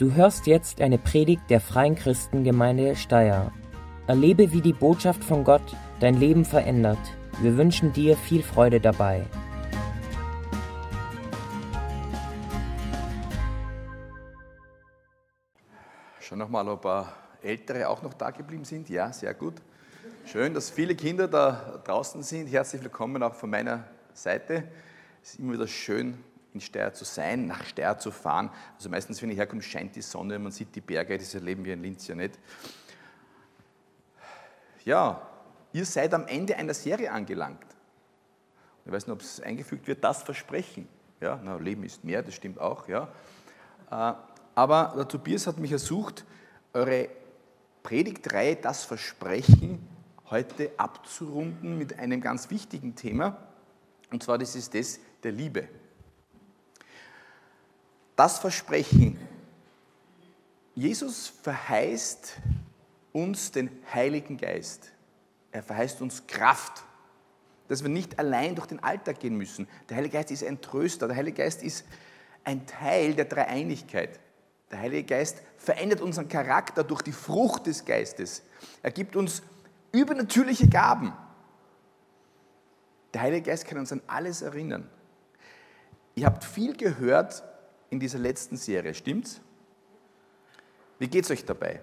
Du hörst jetzt eine Predigt der Freien Christengemeinde Steyr. Erlebe, wie die Botschaft von Gott dein Leben verändert. Wir wünschen dir viel Freude dabei. Schon nochmal ein paar Ältere auch noch da geblieben sind. Ja, sehr gut. Schön, dass viele Kinder da draußen sind. Herzlich willkommen auch von meiner Seite. Es ist immer wieder schön, in Steyr zu sein, nach Steyr zu fahren. Also meistens, wenn ich herkomme, scheint die Sonne, man sieht die Berge, das erleben wir in Linz ja nicht. Ja, ihr seid am Ende einer Serie angelangt. Ich weiß nicht, ob es eingefügt wird, das Versprechen. Ja, na, Leben ist mehr, das stimmt auch. Ja. Äh, aber der Tobias hat mich ersucht, eure Predigtreihe Das Versprechen heute abzurunden mit einem ganz wichtigen Thema. Und zwar das ist das der Liebe das Versprechen. Jesus verheißt uns den Heiligen Geist. Er verheißt uns Kraft, dass wir nicht allein durch den Alltag gehen müssen. Der Heilige Geist ist ein Tröster. Der Heilige Geist ist ein Teil der Dreieinigkeit. Der Heilige Geist verändert unseren Charakter durch die Frucht des Geistes. Er gibt uns übernatürliche Gaben. Der Heilige Geist kann uns an alles erinnern. Ihr habt viel gehört in dieser letzten Serie, stimmt's? Wie geht es euch dabei?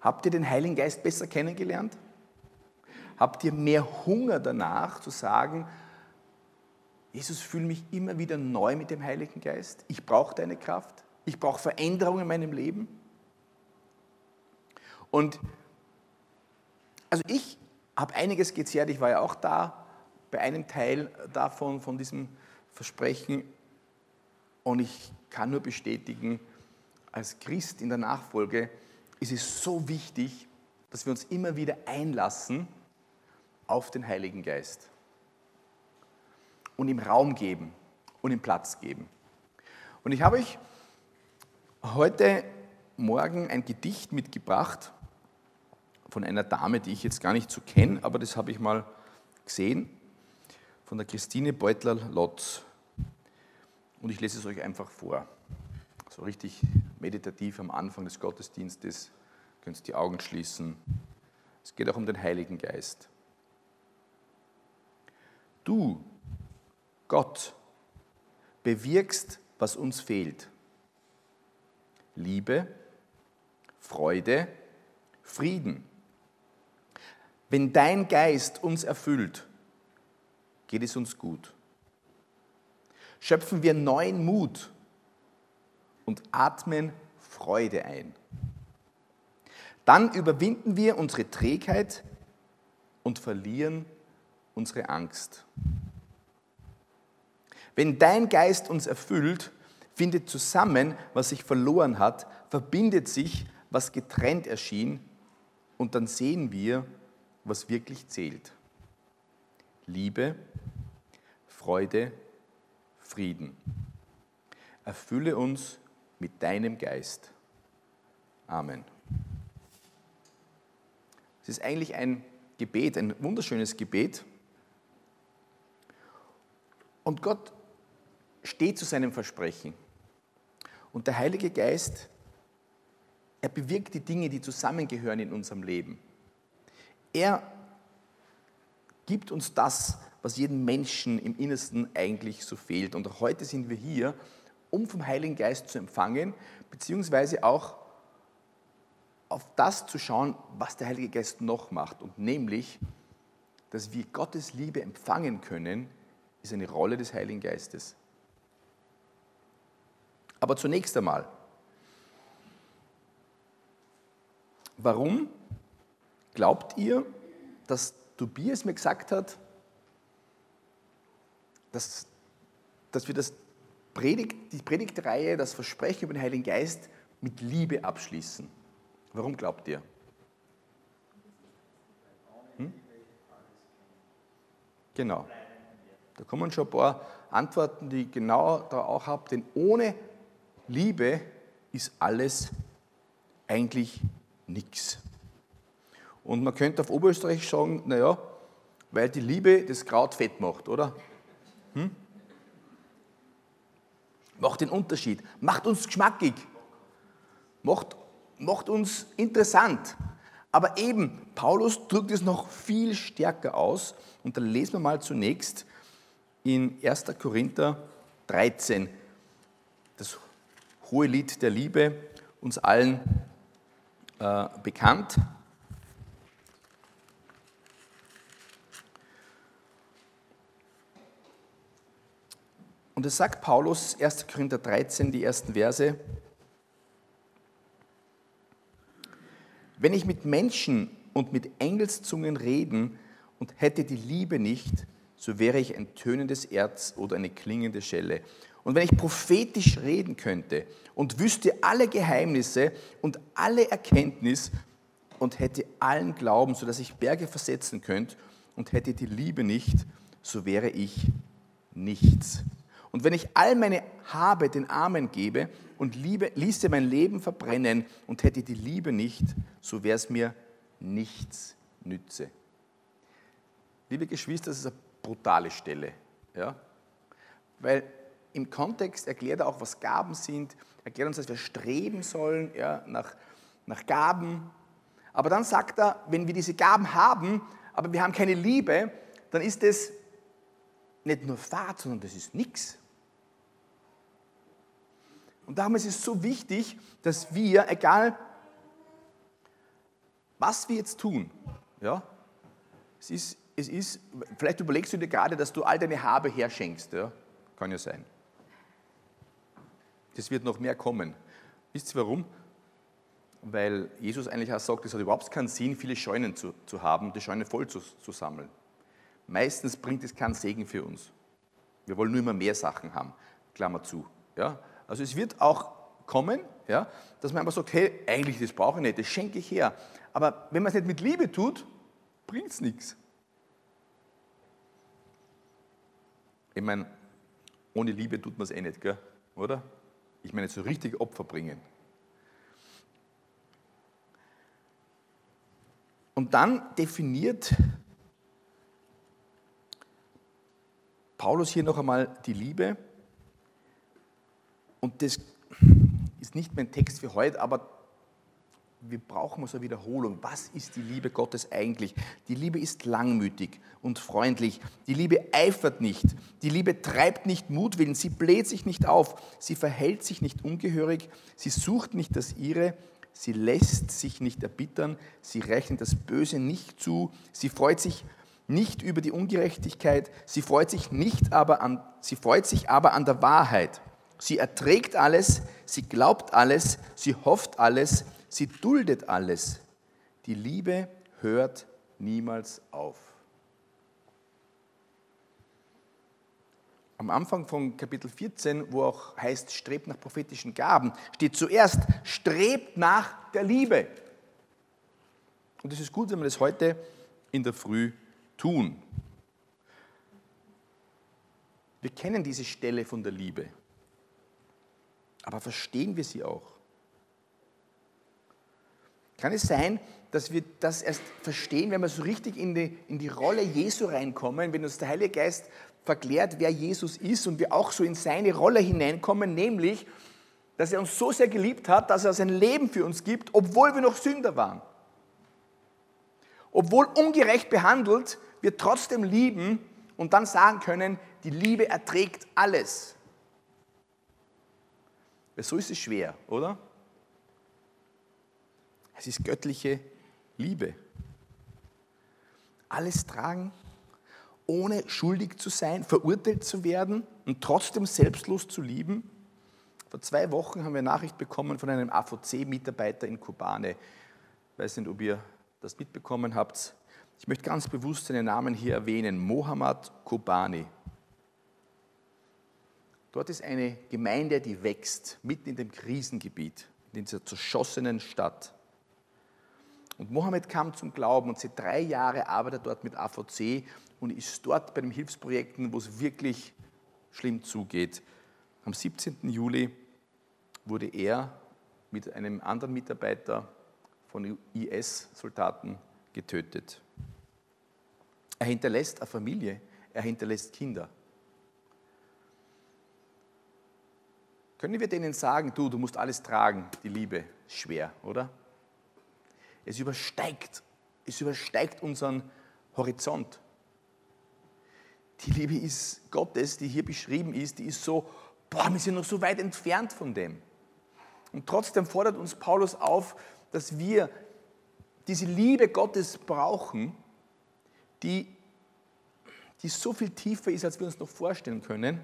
Habt ihr den Heiligen Geist besser kennengelernt? Habt ihr mehr Hunger danach zu sagen, Jesus, fühle mich immer wieder neu mit dem Heiligen Geist. Ich brauche deine Kraft. Ich brauche Veränderung in meinem Leben. Und also ich habe einiges gezehrt. Ich war ja auch da bei einem Teil davon, von diesem Versprechen. Und ich kann nur bestätigen, als Christ in der Nachfolge ist es so wichtig, dass wir uns immer wieder einlassen auf den Heiligen Geist und ihm Raum geben und ihm Platz geben. Und ich habe euch heute Morgen ein Gedicht mitgebracht von einer Dame, die ich jetzt gar nicht so kenne, aber das habe ich mal gesehen, von der Christine Beutler-Lotz. Und ich lese es euch einfach vor. So richtig meditativ am Anfang des Gottesdienstes. Ihr könnt die Augen schließen. Es geht auch um den Heiligen Geist. Du, Gott, bewirkst, was uns fehlt. Liebe, Freude, Frieden. Wenn dein Geist uns erfüllt, geht es uns gut schöpfen wir neuen Mut und atmen Freude ein. Dann überwinden wir unsere Trägheit und verlieren unsere Angst. Wenn dein Geist uns erfüllt, findet zusammen, was sich verloren hat, verbindet sich, was getrennt erschien, und dann sehen wir, was wirklich zählt. Liebe, Freude, Frieden. Erfülle uns mit deinem Geist. Amen. Es ist eigentlich ein Gebet, ein wunderschönes Gebet. Und Gott steht zu seinem Versprechen. Und der Heilige Geist, er bewirkt die Dinge, die zusammengehören in unserem Leben. Er gibt uns das, was jedem Menschen im Innersten eigentlich so fehlt. Und heute sind wir hier, um vom Heiligen Geist zu empfangen, beziehungsweise auch auf das zu schauen, was der Heilige Geist noch macht. Und nämlich, dass wir Gottes Liebe empfangen können, ist eine Rolle des Heiligen Geistes. Aber zunächst einmal, warum glaubt ihr, dass Tobias mir gesagt hat, dass, dass wir das Predigt, die Predigtreihe, das Versprechen über den Heiligen Geist mit Liebe abschließen. Warum glaubt ihr? Hm? Genau. Da kommen schon ein paar Antworten, die ich genau da auch habe. Denn ohne Liebe ist alles eigentlich nichts. Und man könnte auf Oberösterreich sagen, naja, weil die Liebe das Kraut fett macht, oder? Hm? macht den Unterschied, macht uns geschmackig, macht, macht uns interessant. Aber eben, Paulus drückt es noch viel stärker aus. Und da lesen wir mal zunächst in 1. Korinther 13, das hohe Lied der Liebe, uns allen äh, bekannt. Und es sagt Paulus, 1. Korinther 13, die ersten Verse, wenn ich mit Menschen und mit Engelszungen reden und hätte die Liebe nicht, so wäre ich ein tönendes Erz oder eine klingende Schelle. Und wenn ich prophetisch reden könnte und wüsste alle Geheimnisse und alle Erkenntnis und hätte allen Glauben, sodass ich Berge versetzen könnte und hätte die Liebe nicht, so wäre ich nichts. Und wenn ich all meine Habe den Armen gebe und liebe, ließe mein Leben verbrennen und hätte die Liebe nicht, so wäre es mir nichts nütze. Liebe Geschwister, das ist eine brutale Stelle. Ja? Weil im Kontext erklärt er auch, was Gaben sind, erklärt uns, dass wir streben sollen ja, nach, nach Gaben. Aber dann sagt er, wenn wir diese Gaben haben, aber wir haben keine Liebe, dann ist es nicht nur Fahrt, sondern das ist nichts. Und darum ist es so wichtig, dass wir, egal was wir jetzt tun, ja, es ist, es ist, vielleicht überlegst du dir gerade, dass du all deine Habe herschenkst, ja, kann ja sein. Das wird noch mehr kommen. Wisst ihr warum? Weil Jesus eigentlich auch sagt, es hat überhaupt keinen Sinn, viele Scheunen zu, zu haben, die Scheune voll zu, zu sammeln. Meistens bringt es keinen Segen für uns. Wir wollen nur immer mehr Sachen haben, Klammer zu. Ja? Also es wird auch kommen, ja, dass man einfach sagt, hey, eigentlich das brauche ich nicht, das schenke ich her. Aber wenn man es nicht mit Liebe tut, bringt es nichts. Ich meine, ohne Liebe tut man es eh nicht, gell? oder? Ich meine, so richtig Opfer bringen. Und dann definiert Paulus hier noch einmal die Liebe und das ist nicht mein Text für heute, aber wir brauchen so eine Wiederholung. Was ist die Liebe Gottes eigentlich? Die Liebe ist langmütig und freundlich. Die Liebe eifert nicht. Die Liebe treibt nicht Mutwillen. Sie bläht sich nicht auf. Sie verhält sich nicht ungehörig. Sie sucht nicht das Ihre. Sie lässt sich nicht erbittern. Sie rechnet das Böse nicht zu. Sie freut sich nicht über die Ungerechtigkeit. Sie freut sich nicht aber an, sie freut sich aber an der Wahrheit. Sie erträgt alles, sie glaubt alles, sie hofft alles, sie duldet alles. Die Liebe hört niemals auf. Am Anfang von Kapitel 14, wo auch heißt, strebt nach prophetischen Gaben, steht zuerst, strebt nach der Liebe. Und es ist gut, wenn wir das heute in der Früh tun. Wir kennen diese Stelle von der Liebe. Aber verstehen wir sie auch? Kann es sein, dass wir das erst verstehen, wenn wir so richtig in die, in die Rolle Jesu reinkommen, wenn uns der Heilige Geist verklärt, wer Jesus ist und wir auch so in seine Rolle hineinkommen, nämlich, dass er uns so sehr geliebt hat, dass er sein Leben für uns gibt, obwohl wir noch Sünder waren. Obwohl ungerecht behandelt, wir trotzdem lieben und dann sagen können, die Liebe erträgt alles. Weil so ist es schwer, oder? Es ist göttliche Liebe. Alles tragen, ohne schuldig zu sein, verurteilt zu werden und trotzdem selbstlos zu lieben. Vor zwei Wochen haben wir Nachricht bekommen von einem AVC-Mitarbeiter in Kobane. Ich weiß nicht, ob ihr das mitbekommen habt. Ich möchte ganz bewusst seinen Namen hier erwähnen. Mohammad Kobani. Dort ist eine Gemeinde, die wächst, mitten in dem Krisengebiet, in dieser zerschossenen Stadt. Und Mohammed kam zum Glauben und seit drei Jahren arbeitet dort mit AVC und ist dort bei den Hilfsprojekten, wo es wirklich schlimm zugeht. Am 17. Juli wurde er mit einem anderen Mitarbeiter von IS-Soldaten getötet. Er hinterlässt eine Familie, er hinterlässt Kinder. Können wir denen sagen, du, du musst alles tragen, die Liebe? Schwer, oder? Es übersteigt, es übersteigt unseren Horizont. Die Liebe ist Gottes, die hier beschrieben ist, die ist so, boah, wir sind noch so weit entfernt von dem. Und trotzdem fordert uns Paulus auf, dass wir diese Liebe Gottes brauchen, die, die so viel tiefer ist, als wir uns noch vorstellen können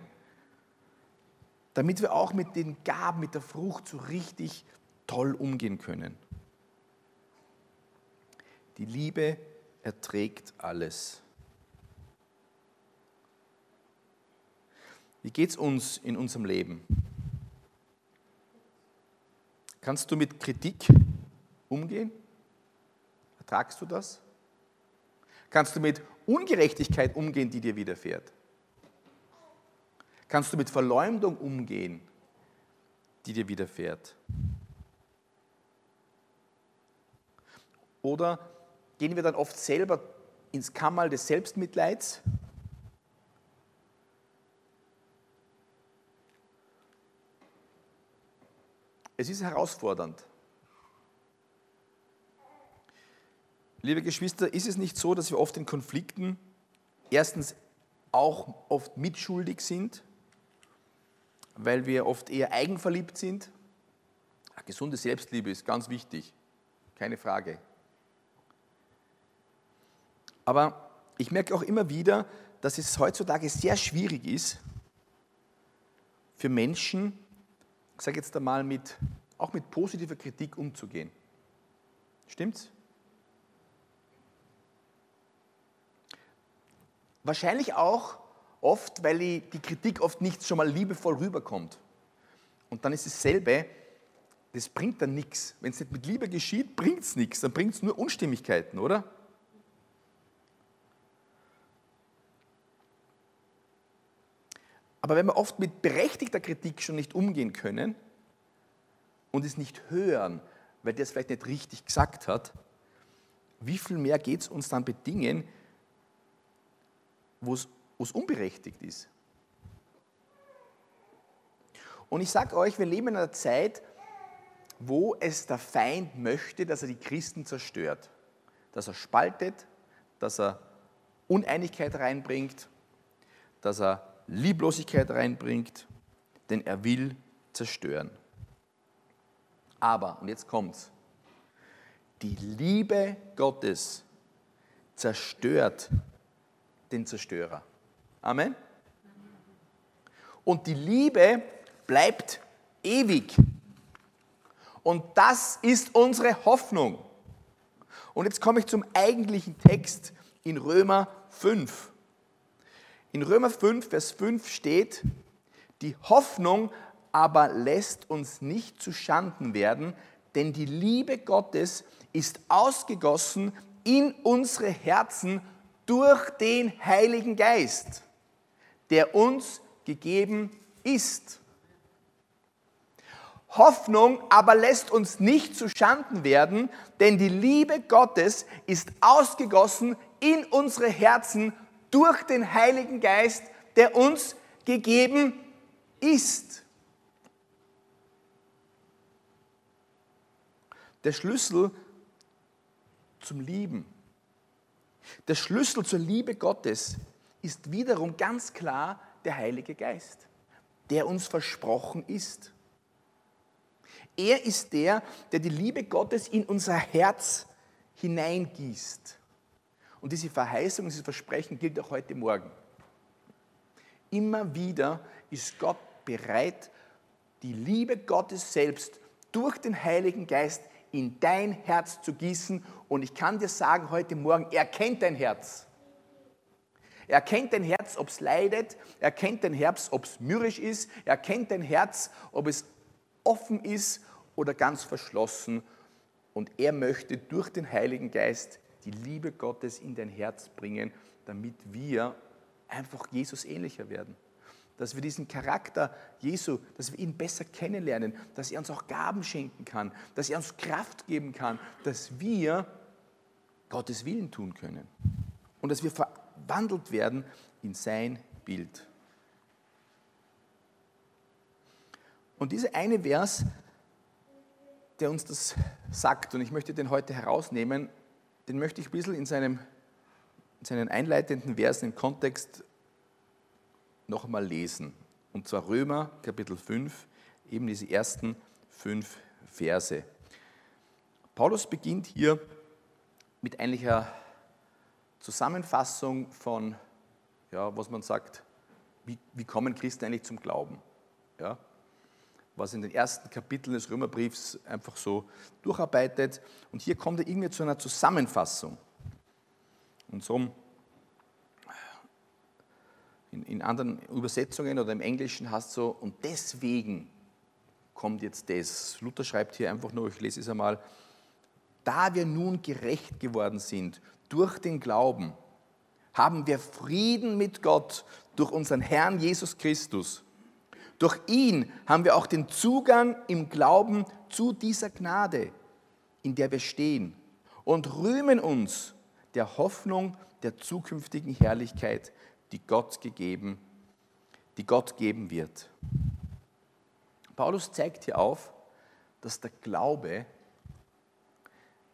damit wir auch mit den Gaben, mit der Frucht so richtig toll umgehen können. Die Liebe erträgt alles. Wie geht es uns in unserem Leben? Kannst du mit Kritik umgehen? Ertragst du das? Kannst du mit Ungerechtigkeit umgehen, die dir widerfährt? Kannst du mit Verleumdung umgehen, die dir widerfährt? Oder gehen wir dann oft selber ins Kammerl des Selbstmitleids? Es ist herausfordernd. Liebe Geschwister, ist es nicht so, dass wir oft in Konflikten erstens auch oft mitschuldig sind weil wir oft eher eigenverliebt sind. Eine gesunde Selbstliebe ist ganz wichtig, keine Frage. Aber ich merke auch immer wieder, dass es heutzutage sehr schwierig ist, für Menschen, ich sage jetzt einmal, mit, auch mit positiver Kritik umzugehen. Stimmt's? Wahrscheinlich auch, Oft, weil die Kritik oft nicht schon mal liebevoll rüberkommt. Und dann ist dasselbe, das bringt dann nichts. Wenn es nicht mit Liebe geschieht, bringt es nichts. Dann bringt es nur Unstimmigkeiten, oder? Aber wenn wir oft mit berechtigter Kritik schon nicht umgehen können und es nicht hören, weil der es vielleicht nicht richtig gesagt hat, wie viel mehr geht es uns dann bei Dingen, wo es wo es unberechtigt ist. Und ich sage euch, wir leben in einer Zeit, wo es der Feind möchte, dass er die Christen zerstört, dass er spaltet, dass er Uneinigkeit reinbringt, dass er Lieblosigkeit reinbringt, denn er will zerstören. Aber, und jetzt kommt's, die Liebe Gottes zerstört den Zerstörer. Amen. Und die Liebe bleibt ewig. Und das ist unsere Hoffnung. Und jetzt komme ich zum eigentlichen Text in Römer 5. In Römer 5, Vers 5 steht, die Hoffnung aber lässt uns nicht zu Schanden werden, denn die Liebe Gottes ist ausgegossen in unsere Herzen durch den Heiligen Geist der uns gegeben ist. Hoffnung aber lässt uns nicht zu Schanden werden, denn die Liebe Gottes ist ausgegossen in unsere Herzen durch den Heiligen Geist, der uns gegeben ist. Der Schlüssel zum Lieben, der Schlüssel zur Liebe Gottes ist wiederum ganz klar der Heilige Geist, der uns versprochen ist. Er ist der, der die Liebe Gottes in unser Herz hineingießt. Und diese Verheißung, dieses Versprechen gilt auch heute Morgen. Immer wieder ist Gott bereit, die Liebe Gottes selbst durch den Heiligen Geist in dein Herz zu gießen. Und ich kann dir sagen, heute Morgen, er kennt dein Herz. Er kennt dein Herz, ob es leidet. Er kennt dein Herz, ob es mürrisch ist. Er kennt dein Herz, ob es offen ist oder ganz verschlossen. Und er möchte durch den Heiligen Geist die Liebe Gottes in dein Herz bringen, damit wir einfach Jesus ähnlicher werden. Dass wir diesen Charakter Jesu, dass wir ihn besser kennenlernen, dass er uns auch Gaben schenken kann, dass er uns Kraft geben kann, dass wir Gottes Willen tun können. Und dass wir verwandelt werden in sein Bild. Und dieser eine Vers, der uns das sagt, und ich möchte den heute herausnehmen, den möchte ich ein bisschen in, seinem, in seinen einleitenden Versen im Kontext noch einmal lesen. Und zwar Römer Kapitel 5, eben diese ersten fünf Verse. Paulus beginnt hier mit einer Zusammenfassung von, ja, was man sagt, wie, wie kommen Christen eigentlich zum Glauben? Ja? Was in den ersten Kapiteln des Römerbriefs einfach so durcharbeitet. Und hier kommt er irgendwie zu einer Zusammenfassung. Und so in, in anderen Übersetzungen oder im Englischen hast du so, und deswegen kommt jetzt das. Luther schreibt hier einfach nur, ich lese es einmal, da wir nun gerecht geworden sind durch den Glauben, haben wir Frieden mit Gott durch unseren Herrn Jesus Christus. Durch ihn haben wir auch den Zugang im Glauben zu dieser Gnade, in der wir stehen und rühmen uns der Hoffnung der zukünftigen Herrlichkeit, die Gott gegeben, die Gott geben wird. Paulus zeigt hier auf, dass der Glaube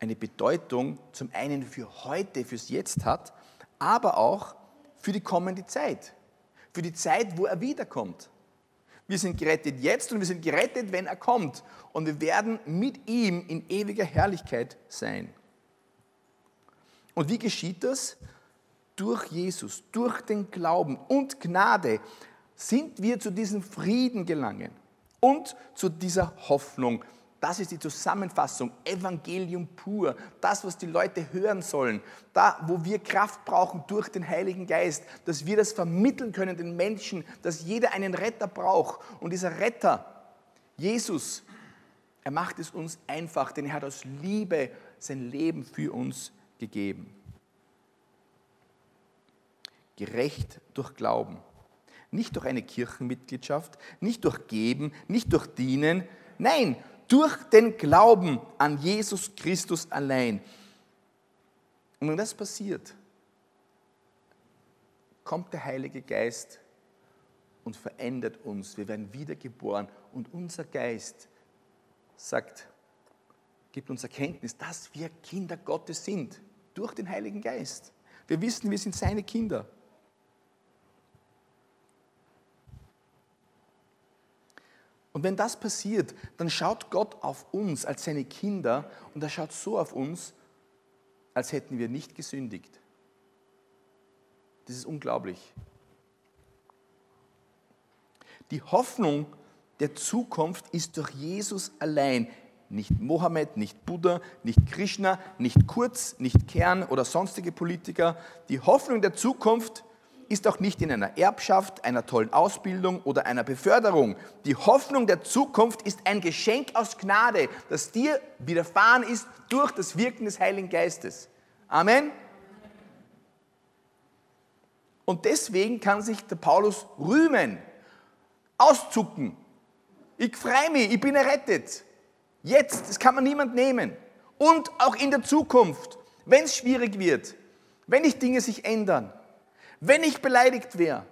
eine Bedeutung zum einen für heute, fürs Jetzt hat, aber auch für die kommende Zeit, für die Zeit, wo er wiederkommt. Wir sind gerettet jetzt und wir sind gerettet, wenn er kommt. Und wir werden mit ihm in ewiger Herrlichkeit sein. Und wie geschieht das? durch Jesus, durch den Glauben und Gnade sind wir zu diesem Frieden gelangen und zu dieser Hoffnung. Das ist die Zusammenfassung, Evangelium pur, das, was die Leute hören sollen, da, wo wir Kraft brauchen durch den Heiligen Geist, dass wir das vermitteln können den Menschen, dass jeder einen Retter braucht. Und dieser Retter, Jesus, er macht es uns einfach, denn er hat aus Liebe sein Leben für uns gegeben gerecht durch Glauben. Nicht durch eine Kirchenmitgliedschaft, nicht durch Geben, nicht durch Dienen, nein, durch den Glauben an Jesus Christus allein. Und wenn das passiert, kommt der Heilige Geist und verändert uns. Wir werden wiedergeboren und unser Geist sagt, gibt uns Erkenntnis, dass wir Kinder Gottes sind, durch den Heiligen Geist. Wir wissen, wir sind seine Kinder. Und wenn das passiert, dann schaut Gott auf uns als seine Kinder und er schaut so auf uns, als hätten wir nicht gesündigt. Das ist unglaublich. Die Hoffnung der Zukunft ist durch Jesus allein. Nicht Mohammed, nicht Buddha, nicht Krishna, nicht Kurz, nicht Kern oder sonstige Politiker. Die Hoffnung der Zukunft ist auch nicht in einer Erbschaft, einer tollen Ausbildung oder einer Beförderung. Die Hoffnung der Zukunft ist ein Geschenk aus Gnade, das dir widerfahren ist durch das Wirken des Heiligen Geistes. Amen. Und deswegen kann sich der Paulus rühmen, auszucken. Ich freue mich, ich bin errettet. Jetzt, das kann man niemand nehmen. Und auch in der Zukunft, wenn es schwierig wird, wenn sich Dinge sich ändern, wenn ich beleidigt wäre,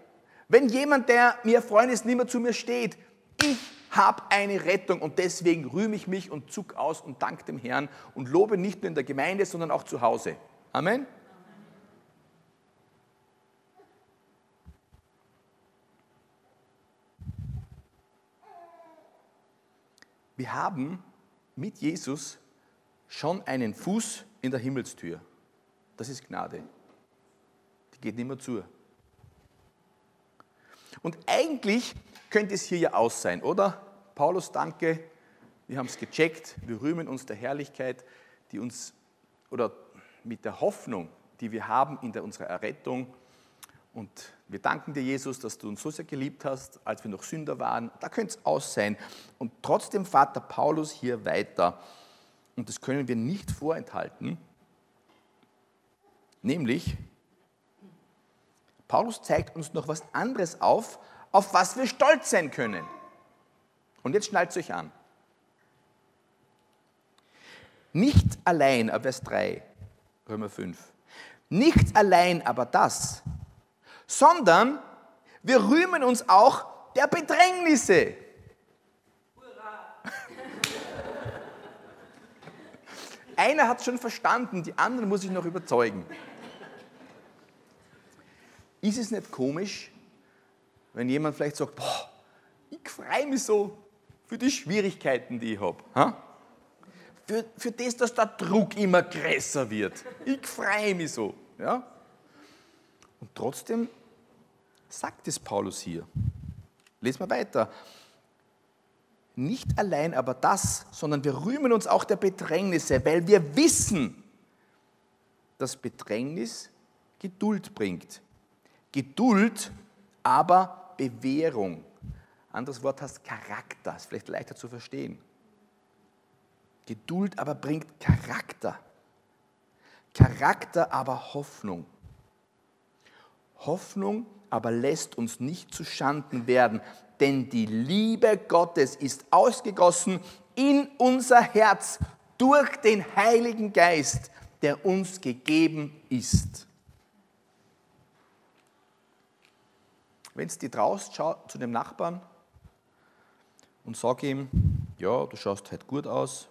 wenn jemand, der mir Freund ist, nicht mehr zu mir steht, ich habe eine Rettung und deswegen rühme ich mich und zuck aus und danke dem Herrn und lobe nicht nur in der Gemeinde, sondern auch zu Hause. Amen. Wir haben mit Jesus schon einen Fuß in der Himmelstür. Das ist Gnade geht nicht mehr zu. Und eigentlich könnte es hier ja aus sein, oder? Paulus, danke, wir haben es gecheckt, wir rühmen uns der Herrlichkeit, die uns, oder mit der Hoffnung, die wir haben in der, unserer Errettung. Und wir danken dir, Jesus, dass du uns so sehr geliebt hast, als wir noch Sünder waren. Da könnte es aus sein. Und trotzdem der Paulus hier weiter. Und das können wir nicht vorenthalten. Nämlich, Paulus zeigt uns noch was anderes auf, auf was wir stolz sein können. Und jetzt schnallt es euch an. Nicht allein, ab Vers 3, Römer 5. Nicht allein aber das, sondern wir rühmen uns auch der Bedrängnisse. Hurra! Einer hat es schon verstanden, die anderen muss ich noch überzeugen. Ist es nicht komisch, wenn jemand vielleicht sagt, boah, ich freue mich so für die Schwierigkeiten, die ich habe. Für, für das, dass der Druck immer größer wird. Ich freue mich so. Ja? Und trotzdem sagt es Paulus hier. Lesen wir weiter. Nicht allein aber das, sondern wir rühmen uns auch der Bedrängnisse, weil wir wissen, dass Bedrängnis Geduld bringt. Geduld aber Bewährung. Anderes Wort heißt Charakter, ist vielleicht leichter zu verstehen. Geduld aber bringt Charakter. Charakter aber Hoffnung. Hoffnung aber lässt uns nicht zu Schanden werden, denn die Liebe Gottes ist ausgegossen in unser Herz durch den Heiligen Geist, der uns gegeben ist. Wenn du draußen schaut zu dem Nachbarn und sag ihm, ja, du schaust halt gut aus,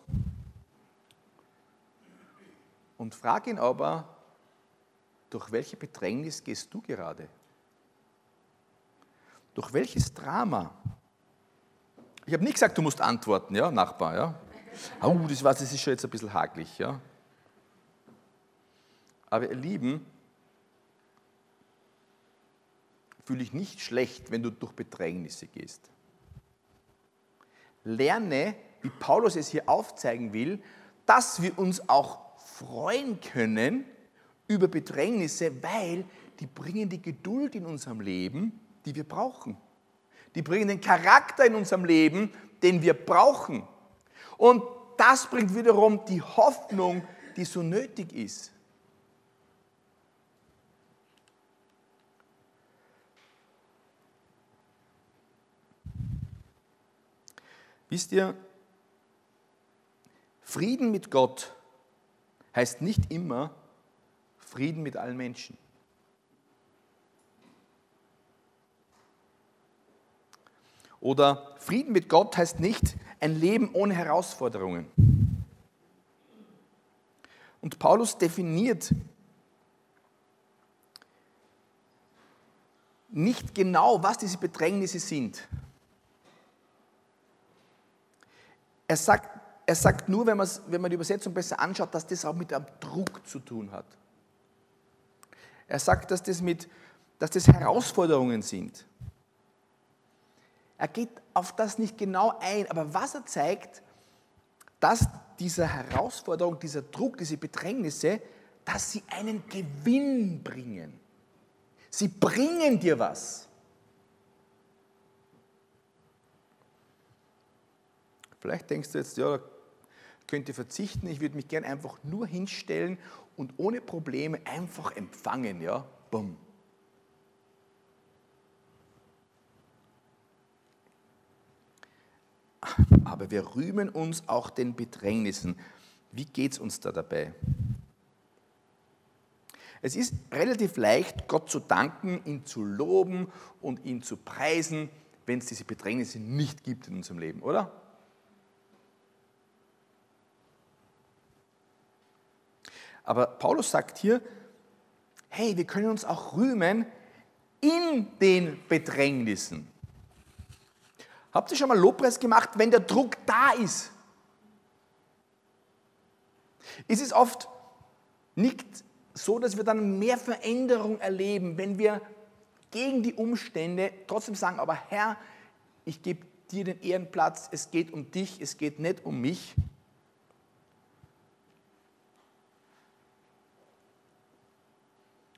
und frag ihn aber, durch welche Bedrängnis gehst du gerade? Durch welches Drama? Ich habe nicht gesagt, du musst antworten, ja, Nachbar, ja. Oh, das, das ist schon jetzt ein bisschen hakelig, ja. Aber ihr Lieben, fühle ich nicht schlecht, wenn du durch Bedrängnisse gehst. Lerne, wie Paulus es hier aufzeigen will, dass wir uns auch freuen können über Bedrängnisse, weil die bringen die Geduld in unserem Leben, die wir brauchen. Die bringen den Charakter in unserem Leben, den wir brauchen. Und das bringt wiederum die Hoffnung, die so nötig ist. Wisst ihr, Frieden mit Gott heißt nicht immer Frieden mit allen Menschen. Oder Frieden mit Gott heißt nicht ein Leben ohne Herausforderungen. Und Paulus definiert nicht genau, was diese Bedrängnisse sind. Er sagt, er sagt nur, wenn, wenn man die Übersetzung besser anschaut, dass das auch mit einem Druck zu tun hat. Er sagt, dass das, mit, dass das Herausforderungen sind. Er geht auf das nicht genau ein, aber was er zeigt, dass diese Herausforderung, dieser Druck, diese Bedrängnisse, dass sie einen Gewinn bringen. Sie bringen dir was. Vielleicht denkst du jetzt, ja, könnte verzichten, ich würde mich gern einfach nur hinstellen und ohne Probleme einfach empfangen, ja, bumm. Aber wir rühmen uns auch den Bedrängnissen. Wie geht es uns da dabei? Es ist relativ leicht, Gott zu danken, ihn zu loben und ihn zu preisen, wenn es diese Bedrängnisse nicht gibt in unserem Leben, oder? Aber Paulus sagt hier, hey, wir können uns auch rühmen in den Bedrängnissen. Habt ihr schon mal Lobpreis gemacht, wenn der Druck da ist? Ist es oft nicht so, dass wir dann mehr Veränderung erleben, wenn wir gegen die Umstände trotzdem sagen, aber Herr, ich gebe dir den Ehrenplatz, es geht um dich, es geht nicht um mich.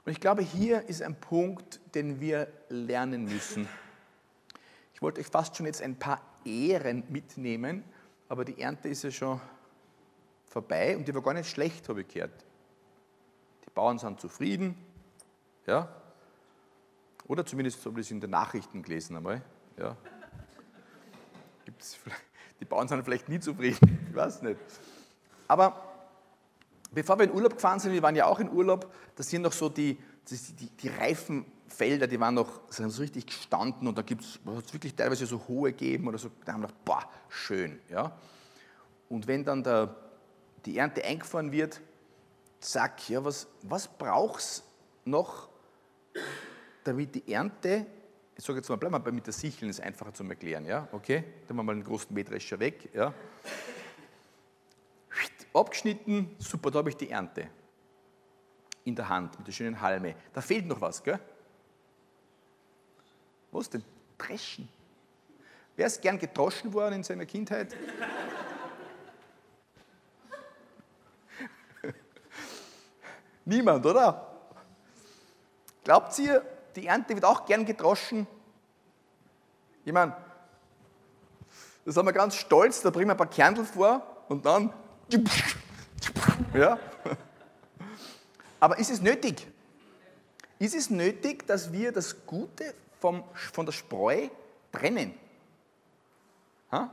Und ich glaube, hier ist ein Punkt, den wir lernen müssen. Ich wollte euch fast schon jetzt ein paar Ehren mitnehmen, aber die Ernte ist ja schon vorbei und die war gar nicht schlecht, habe ich gehört. Die Bauern sind zufrieden, ja, oder zumindest habe ich es in den Nachrichten gelesen einmal, ja. Gibt's, die Bauern sind vielleicht nie zufrieden, ich weiß nicht. Aber Bevor wir in Urlaub gefahren sind, wir waren ja auch in Urlaub, da sind noch so die, die, die Reifenfelder, die waren noch sind so richtig gestanden und da gibt es wirklich teilweise so hohe gegeben oder so. Da haben wir gedacht, boah, schön. Ja? Und wenn dann der die Ernte eingefahren wird, zack, ja, was, was es noch, damit die Ernte, ich sage jetzt mal, bleiben wir mit der Sicheln, ist einfacher zu erklären, ja, okay, dann machen wir mal einen großen Mähdrescher weg, ja. Abgeschnitten, super, da habe ich die Ernte in der Hand mit der schönen Halme. Da fehlt noch was, gell? Was denn? Dreschen. Wer ist gern gedroschen worden in seiner Kindheit? Niemand, oder? Glaubt ihr, die Ernte wird auch gern gedroschen? Ich meine, da sind wir ganz stolz, da bringen wir ein paar Kernel vor und dann. Ja. Aber ist es nötig? Ist es nötig, dass wir das Gute vom, von der Spreu trennen? Ha?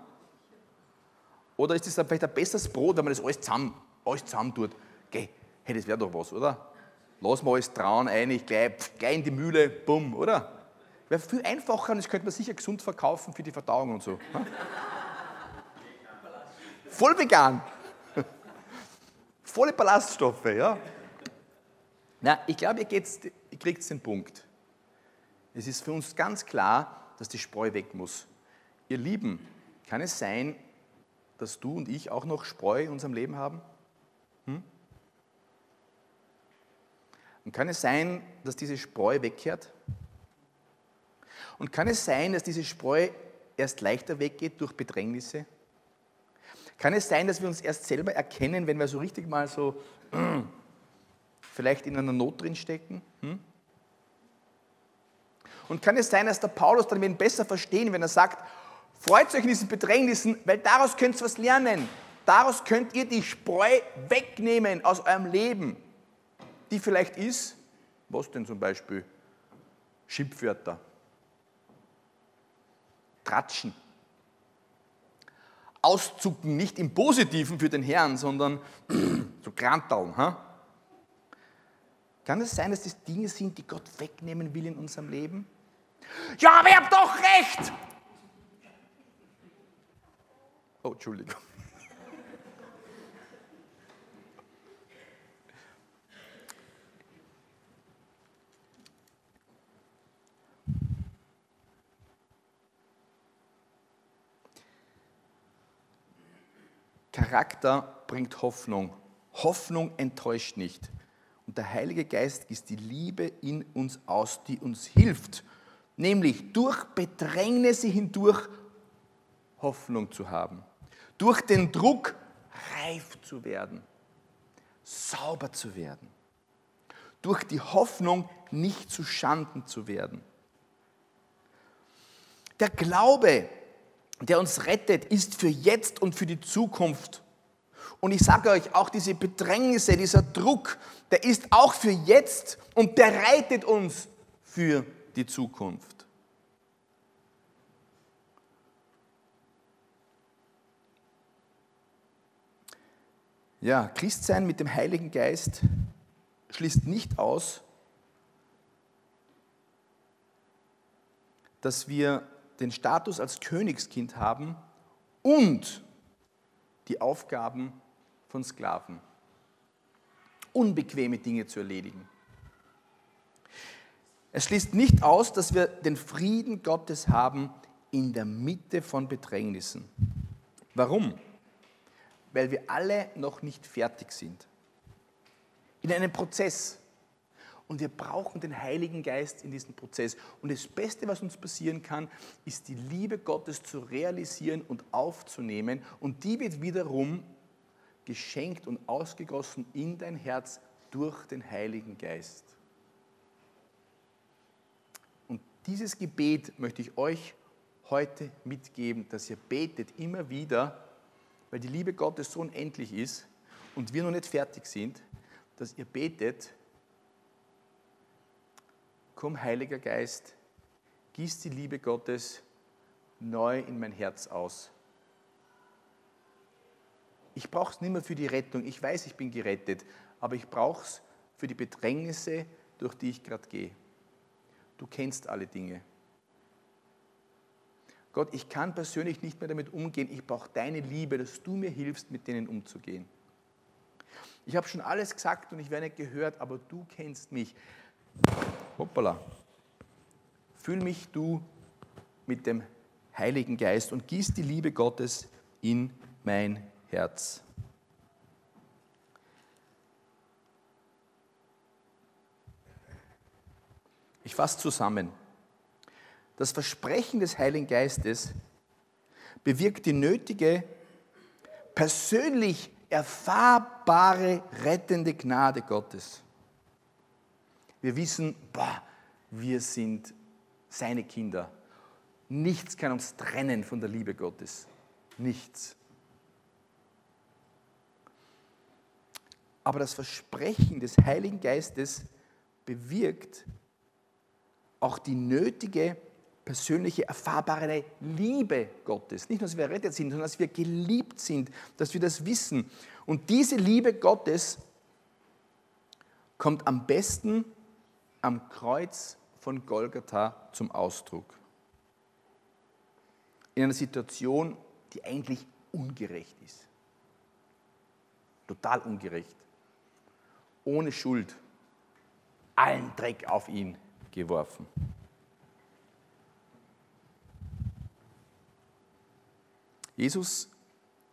Oder ist es vielleicht ein besseres Brot, wenn man das alles zusammen, alles zusammen tut? Geh, hey, das wäre doch was, oder? Lass mal alles trauen, ein, gleich, gleich in die Mühle, bumm, oder? Wäre viel einfacher und das könnte man sicher gesund verkaufen für die Verdauung und so. Ha? Voll vegan. Volle Ballaststoffe, ja. Na, ich glaube, ihr, ihr kriegt den Punkt. Es ist für uns ganz klar, dass die Spreu weg muss. Ihr Lieben, kann es sein, dass du und ich auch noch Spreu in unserem Leben haben? Hm? Und kann es sein, dass diese Spreu wegkehrt? Und kann es sein, dass diese Spreu erst leichter weggeht durch Bedrängnisse? Kann es sein, dass wir uns erst selber erkennen, wenn wir so richtig mal so vielleicht in einer Not drin stecken? Hm? Und kann es sein, dass der Paulus dann ihn besser verstehen, wenn er sagt, freut euch in diesen Bedrängnissen, weil daraus könnt ihr was lernen. Daraus könnt ihr die Spreu wegnehmen aus eurem Leben, die vielleicht ist, was denn zum Beispiel? Schimpfwörter, Tratschen, Auszucken, nicht im Positiven für den Herrn, sondern so Kranteln. Ha? Kann es sein, dass das Dinge sind, die Gott wegnehmen will in unserem Leben? Ja, aber ihr habt doch recht! Oh, Entschuldigung. Charakter bringt Hoffnung. Hoffnung enttäuscht nicht. Und der Heilige Geist gießt die Liebe in uns aus, die uns hilft, nämlich durch Bedrängnisse hindurch Hoffnung zu haben, durch den Druck reif zu werden, sauber zu werden, durch die Hoffnung nicht zu Schanden zu werden. Der Glaube, der uns rettet, ist für jetzt und für die Zukunft. Und ich sage euch, auch diese Bedrängnisse, dieser Druck, der ist auch für jetzt und der reitet uns für die Zukunft. Ja, Christsein mit dem Heiligen Geist schließt nicht aus, dass wir den Status als Königskind haben und die Aufgaben von Sklaven. Unbequeme Dinge zu erledigen. Es schließt nicht aus, dass wir den Frieden Gottes haben in der Mitte von Bedrängnissen. Warum? Weil wir alle noch nicht fertig sind. In einem Prozess. Und wir brauchen den Heiligen Geist in diesem Prozess. Und das Beste, was uns passieren kann, ist die Liebe Gottes zu realisieren und aufzunehmen. Und die wird wiederum geschenkt und ausgegossen in dein Herz durch den Heiligen Geist. Und dieses Gebet möchte ich euch heute mitgeben, dass ihr betet immer wieder, weil die Liebe Gottes so unendlich ist und wir noch nicht fertig sind, dass ihr betet, komm Heiliger Geist, gieß die Liebe Gottes neu in mein Herz aus. Ich brauche es nicht mehr für die Rettung. Ich weiß, ich bin gerettet, aber ich brauche es für die Bedrängnisse, durch die ich gerade gehe. Du kennst alle Dinge. Gott, ich kann persönlich nicht mehr damit umgehen. Ich brauche deine Liebe, dass du mir hilfst, mit denen umzugehen. Ich habe schon alles gesagt und ich werde nicht gehört, aber du kennst mich. Hoppala. Fühl mich du mit dem Heiligen Geist und gieß die Liebe Gottes in mein Herz. Ich fasse zusammen. Das Versprechen des Heiligen Geistes bewirkt die nötige, persönlich erfahrbare, rettende Gnade Gottes. Wir wissen, boah, wir sind seine Kinder. Nichts kann uns trennen von der Liebe Gottes. Nichts. Aber das Versprechen des Heiligen Geistes bewirkt auch die nötige persönliche, erfahrbare Liebe Gottes. Nicht nur, dass wir errettet sind, sondern dass wir geliebt sind, dass wir das wissen. Und diese Liebe Gottes kommt am besten am Kreuz von Golgatha zum Ausdruck. In einer Situation, die eigentlich ungerecht ist. Total ungerecht. Ohne Schuld. Allen Dreck auf ihn geworfen. Jesus,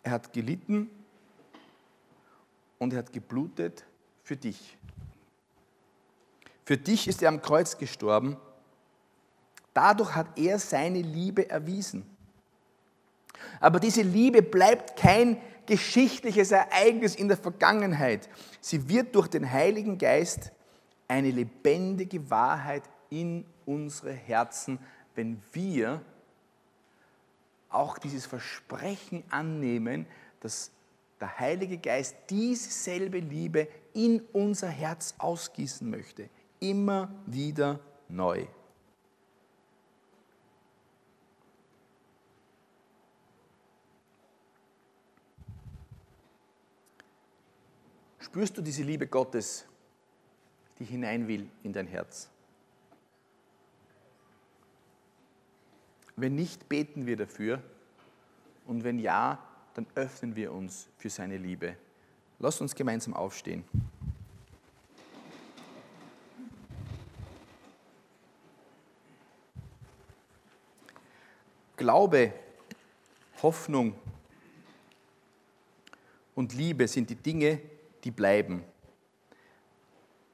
er hat gelitten und er hat geblutet für dich. Für dich ist er am Kreuz gestorben. Dadurch hat er seine Liebe erwiesen. Aber diese Liebe bleibt kein geschichtliches Ereignis in der Vergangenheit. Sie wird durch den Heiligen Geist eine lebendige Wahrheit in unsere Herzen, wenn wir auch dieses Versprechen annehmen, dass der Heilige Geist dieselbe Liebe in unser Herz ausgießen möchte. Immer wieder neu. Spürst du diese Liebe Gottes, die hinein will in dein Herz? Wenn nicht, beten wir dafür. Und wenn ja, dann öffnen wir uns für seine Liebe. Lass uns gemeinsam aufstehen. Glaube, Hoffnung und Liebe sind die Dinge, die bleiben.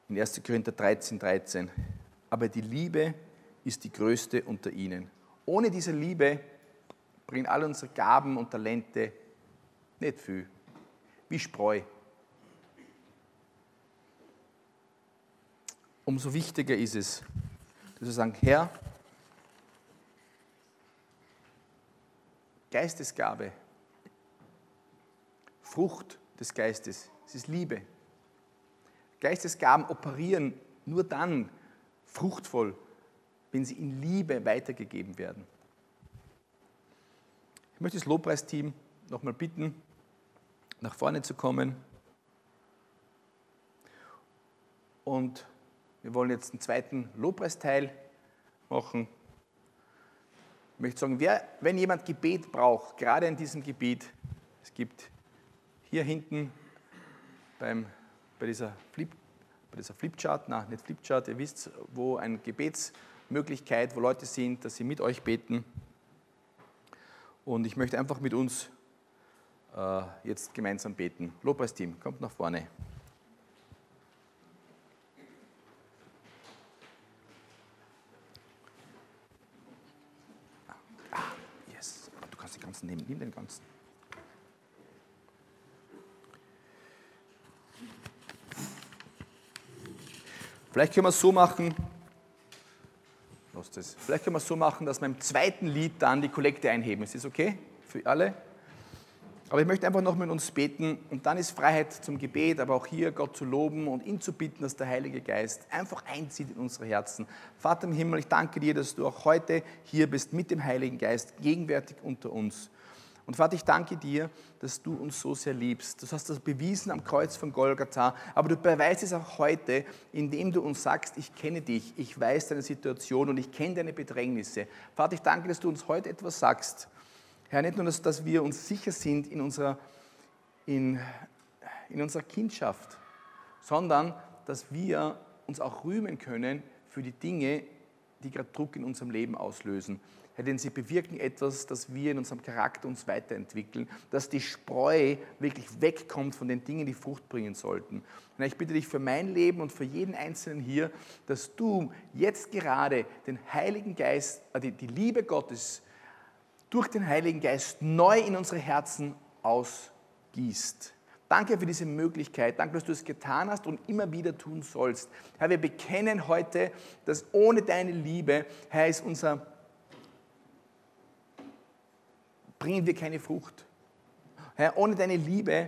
In 1. Korinther 13, 13. Aber die Liebe ist die größte unter ihnen. Ohne diese Liebe bringen all unsere Gaben und Talente nicht viel. Wie Spreu. Umso wichtiger ist es, dass wir sagen, Herr, Geistesgabe, Frucht des Geistes, es ist Liebe. Geistesgaben operieren nur dann fruchtvoll, wenn sie in Liebe weitergegeben werden. Ich möchte das Lobpreisteam nochmal bitten, nach vorne zu kommen. Und wir wollen jetzt einen zweiten Lobpreisteil machen. Ich möchte sagen, wer, wenn jemand Gebet braucht, gerade in diesem Gebiet, es gibt hier hinten beim, bei, dieser Flip, bei dieser Flipchart, nein, nicht Flipchart, ihr wisst, wo ein Gebets Möglichkeit, wo Leute sind, dass sie mit euch beten. Und ich möchte einfach mit uns äh, jetzt gemeinsam beten. Lobpreisteam, kommt nach vorne. Ah, yes. Du kannst den ganzen nehmen. Nimm den ganzen. Vielleicht können wir es so machen, das. Vielleicht können wir es so machen, dass wir im zweiten Lied dann die Kollekte einheben. Ist das okay für alle? Aber ich möchte einfach noch mit uns beten und dann ist Freiheit zum Gebet, aber auch hier Gott zu loben und ihn zu bitten, dass der Heilige Geist einfach einzieht in unsere Herzen. Vater im Himmel, ich danke dir, dass du auch heute hier bist mit dem Heiligen Geist, gegenwärtig unter uns. Und Vater, ich danke dir, dass du uns so sehr liebst. Du hast das bewiesen am Kreuz von Golgatha, aber du beweist es auch heute, indem du uns sagst, ich kenne dich, ich weiß deine Situation und ich kenne deine Bedrängnisse. Vater, ich danke, dass du uns heute etwas sagst. Herr, nicht nur, dass, dass wir uns sicher sind in unserer, in, in unserer Kindschaft, sondern dass wir uns auch rühmen können für die Dinge, die gerade Druck in unserem Leben auslösen. Denn sie bewirken etwas, dass wir in unserem Charakter uns weiterentwickeln, dass die Spreu wirklich wegkommt von den Dingen, die Frucht bringen sollten. Und ich bitte dich für mein Leben und für jeden Einzelnen hier, dass du jetzt gerade den Heiligen Geist, äh, die Liebe Gottes durch den Heiligen Geist neu in unsere Herzen ausgießt. Danke für diese Möglichkeit. Danke, dass du es getan hast und immer wieder tun sollst. Herr, wir bekennen heute, dass ohne deine Liebe, Herr, ist unser bringen wir keine Frucht. Herr, ohne deine Liebe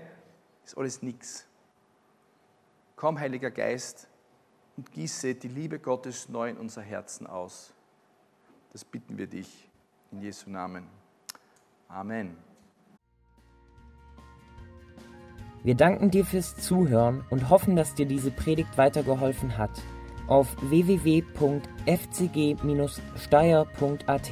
ist alles nichts. Komm, Heiliger Geist, und gieße die Liebe Gottes neu in unser Herzen aus. Das bitten wir dich in Jesu Namen. Amen. Wir danken dir fürs Zuhören und hoffen, dass dir diese Predigt weitergeholfen hat. Auf www.fcg-steyr.at